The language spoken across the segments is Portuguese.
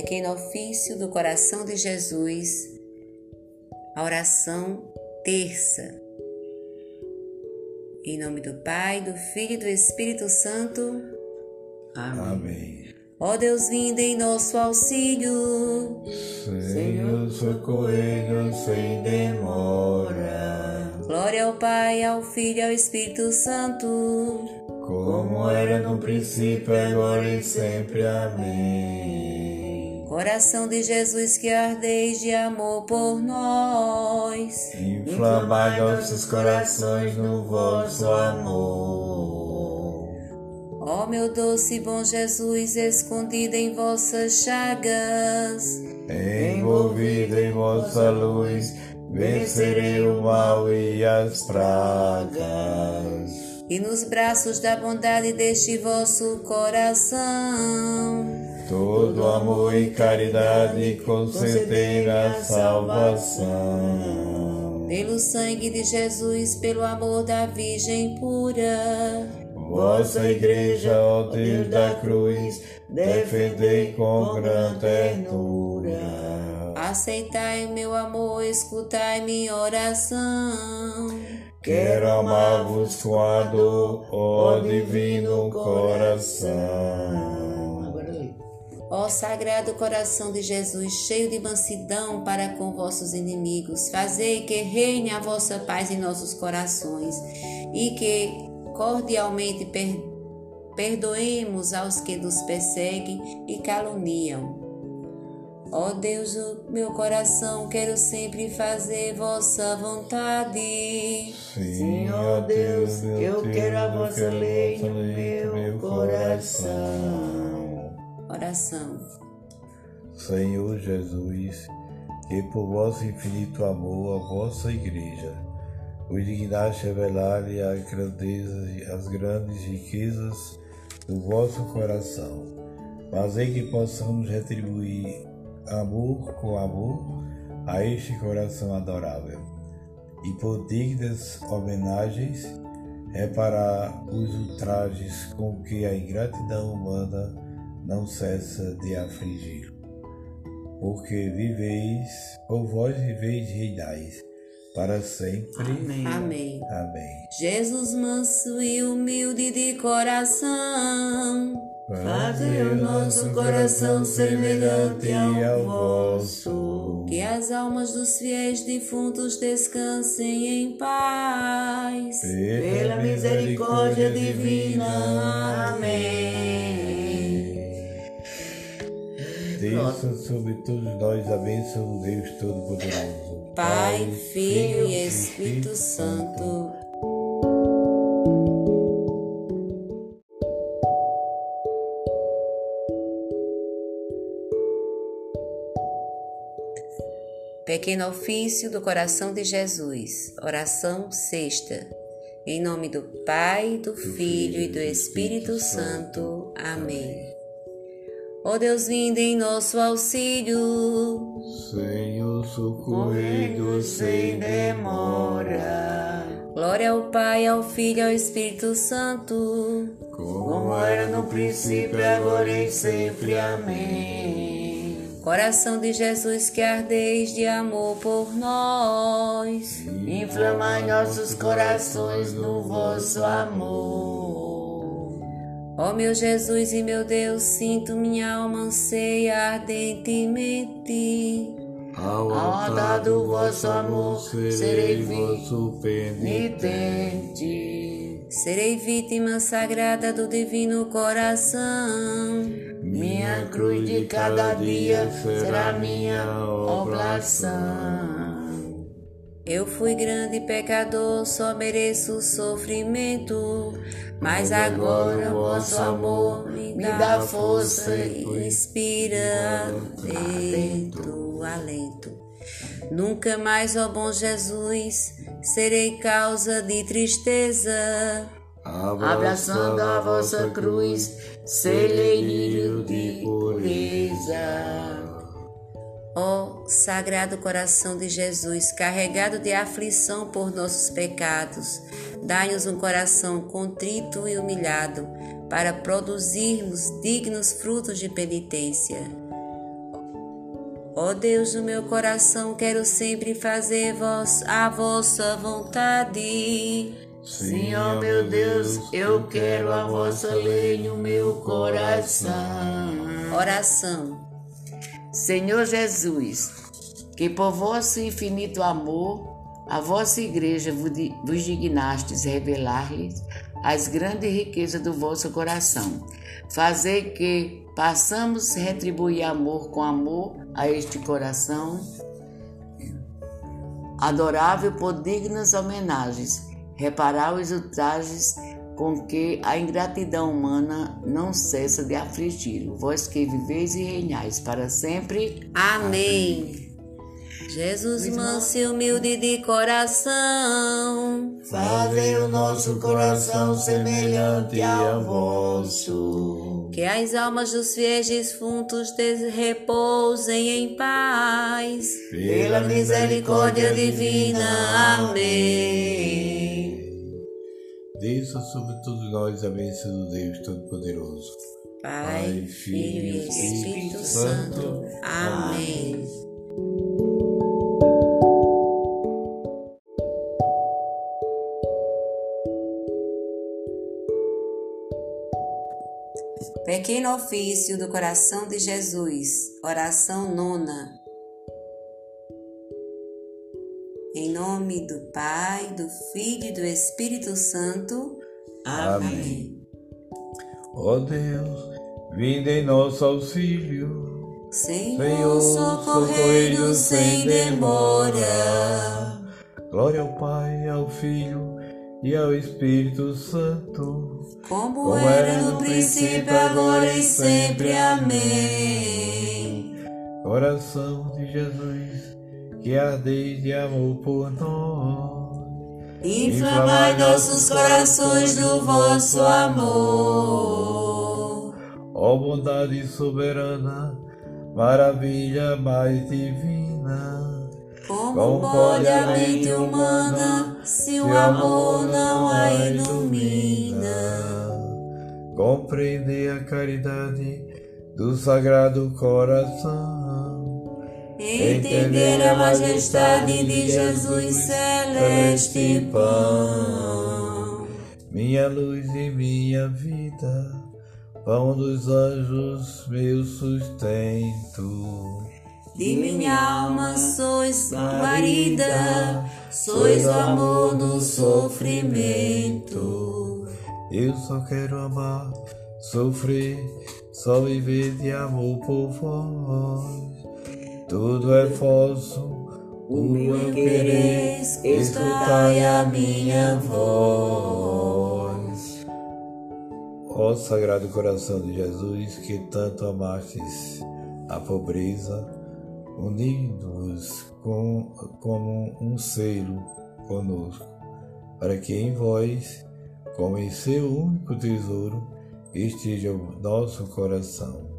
Pequeno ofício do coração de Jesus, a oração terça. Em nome do Pai, do Filho e do Espírito Santo. Amém. Amém. Ó Deus, vinde em nosso auxílio. Senhor, socorrei-nos sem demora. Glória ao Pai, ao Filho e ao Espírito Santo. Como era no princípio, agora e sempre. Amém. Coração de Jesus que ardeis de amor por nós. Inflamai nossos corações no vosso amor. Ó meu doce e bom Jesus, escondido em vossas chagas, envolvido em vossa luz, vencerei o mal e as pragas. E nos braços da bondade deste vosso coração, todo amor e caridade concedei na salvação. Pelo sangue de Jesus, pelo amor da Virgem pura Vossa Igreja, ó Deus da cruz, defendei com grande ternura. Aceitai o meu amor, escutai minha oração. Quero amar-vos com a dor, ó divino coração. Ó Sagrado Coração de Jesus, cheio de mansidão para com vossos inimigos, fazei que reine a vossa paz em nossos corações e que cordialmente per perdoemos aos que nos perseguem e caluniam. Ó Deus do meu coração, quero sempre fazer vossa vontade. Sim, ó Deus, eu quero a vossa lei no meu coração. Oração. Senhor Jesus, que por vosso infinito amor a vossa igreja o dignaste revelar-lhe a grandeza e as grandes riquezas do vosso coração. Fazei que possamos retribuir amor com amor a este coração adorável e por dignas homenagens reparar os ultrajes com que a ingratidão humana não cessa de afligir. Porque viveis, por vós viveis e reinais, para sempre. Amém. Amém. Amém. Jesus manso e humilde de coração, Faze o nosso coração semelhante ao vosso. Que as almas dos fiéis defuntos descansem em paz. Pela misericórdia divina. Amém. Desça sobre todos nós a bênção do Deus Todo-Poderoso. Pai, Filho e Espírito Santo. Pequeno ofício do coração de Jesus. Oração sexta. Em nome do Pai, do Filho e do Espírito Santo. Amém. Ó Deus, vinde em nosso auxílio. Senhor, socorrei-nos sem demora. Glória ao Pai, ao Filho e ao Espírito Santo. Como era no princípio, agora e sempre. Amém. Coração de Jesus que ardeis de amor por nós. Inflamai nossos corações no vosso amor. Ó meu Jesus e meu Deus, sinto minha alma anseia ardentemente. Ao altar do vosso amor serei vosso penitente. Serei vítima sagrada do divino coração. Minha cruz de cada dia será minha oblação. Eu fui grande pecador, só mereço sofrimento. Mas agora o vosso amor me dá força e inspira alento, alento. Nunca mais, ó bom Jesus, serei causa de tristeza. Abraçando a vossa cruz, celeiro de pureza. Ó Sagrado Coração de Jesus, carregado de aflição por nossos pecados, dai-nos um coração contrito e humilhado, para produzirmos dignos frutos de penitência. Ó Deus do meu coração, quero sempre fazer a vossa vontade. Sim, ó meu Deus, eu quero a vossa lei no meu coração. Oração. Senhor Jesus, que por vosso infinito amor, a vossa igreja vos dignastes revelar-lhes as grandes riquezas do vosso coração. Fazer que Passamos retribuir amor com amor a este coração adorável por dignas homenagens, reparar os ultrajes com que a ingratidão humana não cessa de afligir, vós que viveis e reinais para sempre. Amém. Jesus manso e humilde de coração, fazei o nosso coração semelhante ao vosso. Que as almas dos fiéis defuntos repousem em paz, pela misericórdia divina. Amém. Desça sobre todos nós a bênção do Deus Todo-Poderoso. Pai, Filho e Espírito Santo. Amém. Pequeno ofício do coração de Jesus, oração nona. Nome do Pai, do Filho e do Espírito Santo. Amém. Ó oh Deus, vinde em nosso auxílio. Senhor, socorrei-nos sem demora. Glória ao Pai, ao Filho e ao Espírito Santo, como, como era no princípio, agora e sempre. Amém. Coração de Jesus, que ardeis de amor por nós, inflamai nossos corações do vosso amor. Ó bondade soberana, maravilha mais divina como pode a mente humana se o amor não a ilumina? Compreender a caridade do Sagrado Coração. Entender a majestade de Jesus celeste pão. Minha luz e minha vida, pão dos anjos, meu sustento. De minha alma sois guarida, sois o amor no sofrimento. Eu só quero amar, sofrer, só viver de amor por vós. Tudo é falso, o meu querer, escutai a minha voz. Ó Sagrado Coração de Jesus, que tanto amastes a pobreza, unindo-vos com, como um selo conosco, para que em vós, como em seu único tesouro, esteja o nosso coração.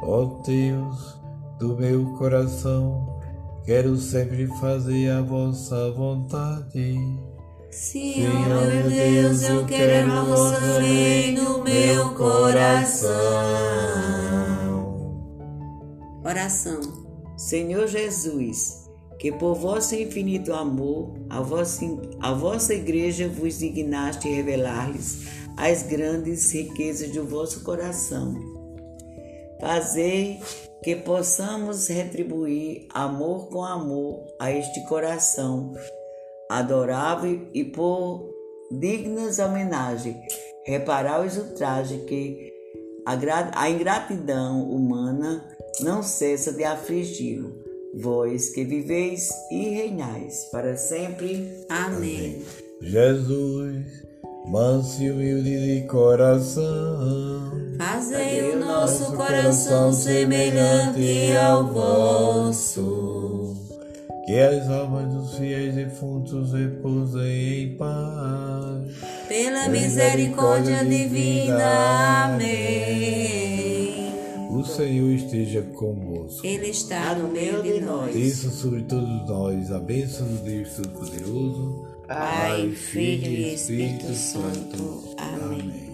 Ó Deus do meu coração, quero sempre fazer a vossa vontade. Ó meu Deus, eu quero a vossa lei no meu coração. Oração. Senhor Jesus, que por vosso infinito amor, a vossa, a vossa igreja vos dignaste revelar-lhes as grandes riquezas do vosso coração. Fazei que possamos retribuir amor com amor a este coração adorável e por dignas homenagens, reparar os ultrajes que a ingratidão humana não cessa de afligi-lo. Vós que viveis e reinais para sempre. Amém. Jesus, manso e humilde de coração, fazei o nosso coração semelhante ao vosso. Que as almas dos fiéis defuntos repousem em paz. Pela misericórdia divina. Amém. O Senhor esteja convosco. Ele está no meio de nós. Desça sobre todos nós a bênção do Deus Todo-Poderoso, Pai, Filho e Espírito Santo. Amém.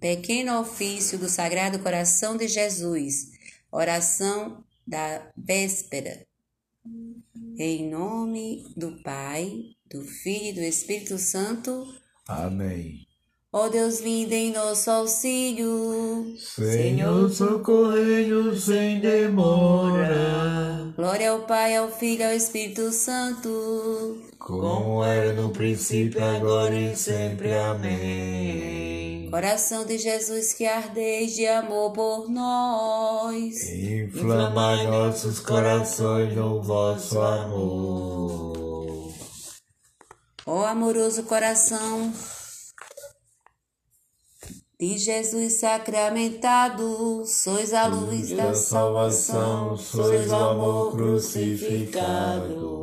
Pequeno ofício do Sagrado Coração de Jesus. Oração da véspera. Em nome do Pai, do Filho e do Espírito Santo. Amém. Ó Deus, vinde em nosso auxílio. Senhor, socorrei-nos sem demora. Glória ao Pai, ao Filho e ao Espírito Santo. Como era no princípio, agora e sempre. Amém. Coração de Jesus que ardeis de amor por nós. Inflamai nossos corações no vosso amor. Ó amoroso coração de Jesus sacramentado, sois a luz da salvação, sois o amor crucificado.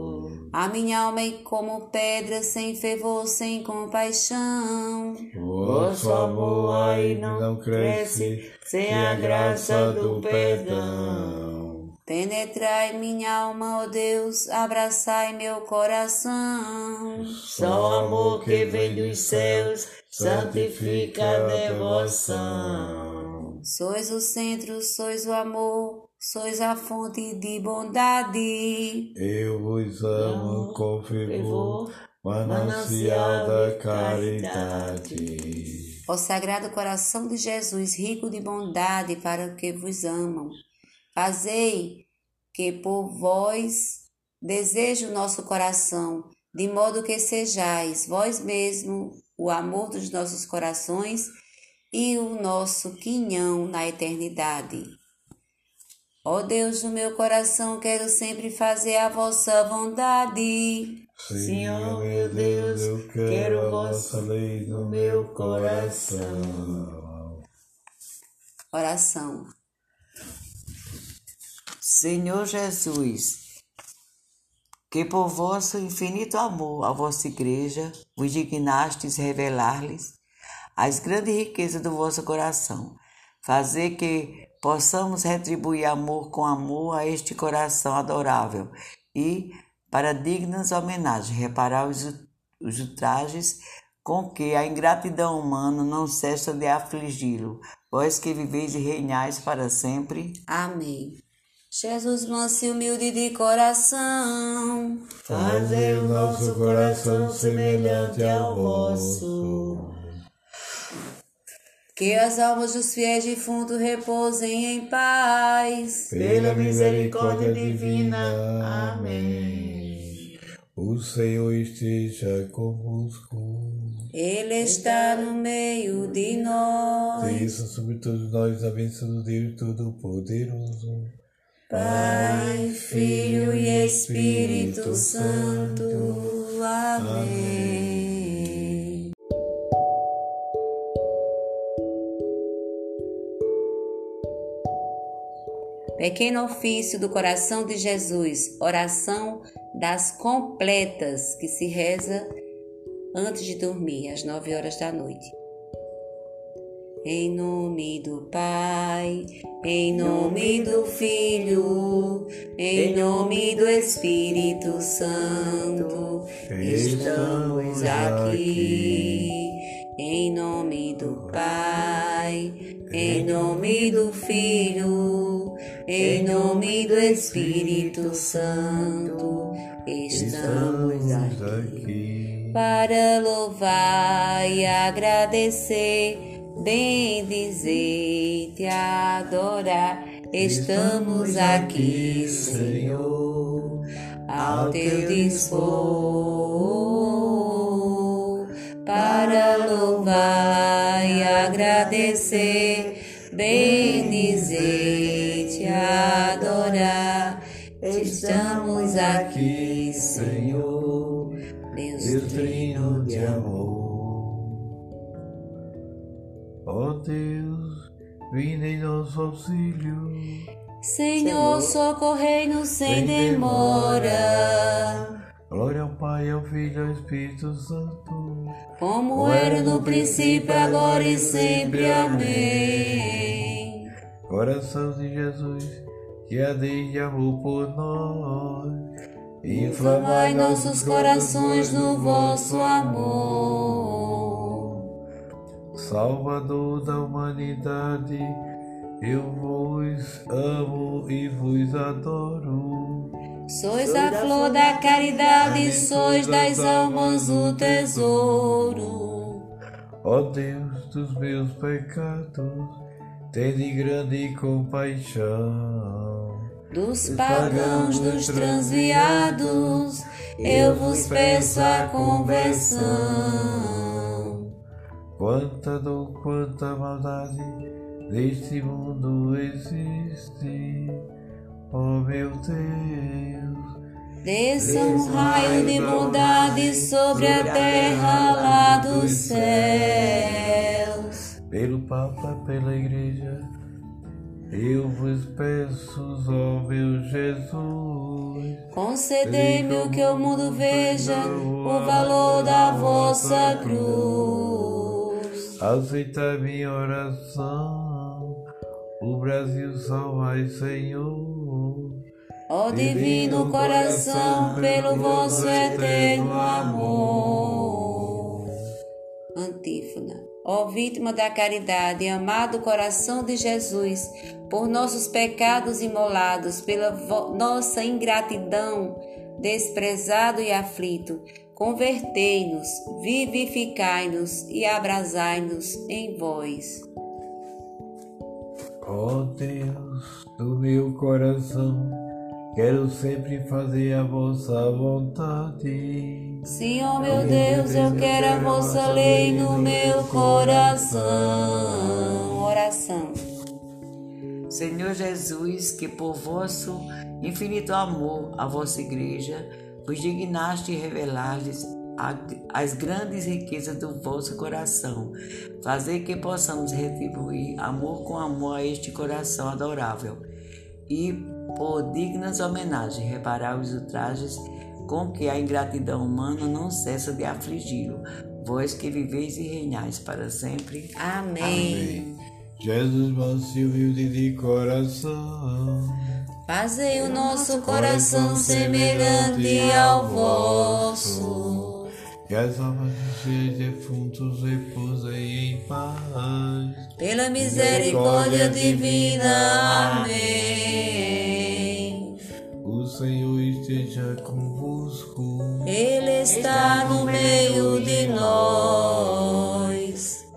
A minha alma é como pedra, sem fervor, sem compaixão. Vosso amor aí não cresce, sem a graça do perdão. Penetrai minha alma, ó Deus, abraçai meu coração. Só o amor que vem dos céus santifica a devoção. Sois o centro, sois o amor, sois a fonte de bondade. Eu vos amo com fervor, manancial da caridade. Ó Sagrado Coração de Jesus, rico de bondade para que vos amam, fazei que por vós deseje o nosso coração, de modo que sejais vós mesmo o amor dos nossos corações e o nosso quinhão na eternidade. Ó Deus do meu coração, quero sempre fazer a vossa vontade. Senhor meu Deus, eu quero a vossa lei no meu coração. Oração. Senhor Jesus, que por vosso infinito amor à vossa igreja vos dignastes revelar-lhes as grandes riquezas do vosso coração, fazer que possamos retribuir amor com amor a este coração adorável e, para dignas homenagens, reparar os, os ultrajes com que a ingratidão humana não cessa de afligi-lo, vós que viveis e reinais para sempre. Amém. Jesus manso e humilde de coração, Fazei o nosso coração semelhante ao vosso. que as almas dos fiéis defuntos repousem em paz. Pela misericórdia divina. Amém. O Senhor esteja convosco. Ele está no meio de nós. Desça sobre todos nós a bênção do Deus Todo-Poderoso. Pai, Filho e Espírito Santo. Amém. Pequeno ofício do coração de Jesus, oração das completas que se reza antes de dormir, às nove horas da noite. Em nome do Pai, em nome do Filho, em nome do Espírito Santo, estamos aqui. Em nome do Pai, em nome do Filho, em nome do Espírito Santo, estamos aqui. para louvar e agradecer, bendizer e te adorar. Estamos aqui, Senhor, ao teu dispor, para louvar e agradecer, bendizer te adorar. Estamos aqui, Senhor, Deus trino de amor. Ó Deus, vinde em nosso auxílio. Senhor, socorrei-nos sem demora, Glória ao Pai, ao Filho e ao Espírito Santo. como era no princípio, agora e sempre. Amém. Coração de Jesus, que arde de amor por nós. Inflamai nossos corações no vosso amor. Salvador da humanidade, eu vos amo e vos adoro. Sois a flor da caridade, sois das almas o tesouro. Ó Deus dos meus pecados, tende grande compaixão. Dos pagãos, dos transviados, eu vos peço a conversão. Quanta dor, quanta maldade neste mundo existe, ó meu Deus. Desça um raio de bondade sobre a terra lá dos céus. Pelo Papa, pela Igreja, eu vos peço, ó meu Jesus. Concedei-me o que o mundo veja, o valor da vossa cruz. Aceita minha oração, o Brasil salvai, Senhor. Ó divino coração, pelo vosso eterno amor. Antífona. Ó vítima da caridade, amado coração de Jesus, por nossos pecados imolados, pela nossa ingratidão, desprezado e aflito, convertei-nos, vivificai-nos e abrasai-nos em vós. Ó Deus do meu coração, Quero sempre fazer a vossa vontade. Senhor meu Deus, eu quero a vossa lei no meu coração. Oração. Senhor Jesus, que por vosso infinito amor à vossa igreja, vos dignaste revelar-lhes as grandes riquezas do vosso coração, fazer que possamos retribuir amor com amor a este coração adorável e por dignas homenagens, reparar os ultrajes com que a ingratidão humana não cessa de afligi-lo, vós que viveis e reinais para sempre. Amém. Amém. Jesus, manso e humilde de coração, fazei o nosso coração semelhante ao vosso. Que as almas dos defuntos repousem em paz. Pela misericórdia divina. Amém. Senhor esteja convosco. Ele está no meio de nós.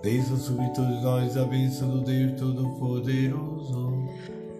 Desça sobre todos nós a bênção do Deus Todo-Poderoso.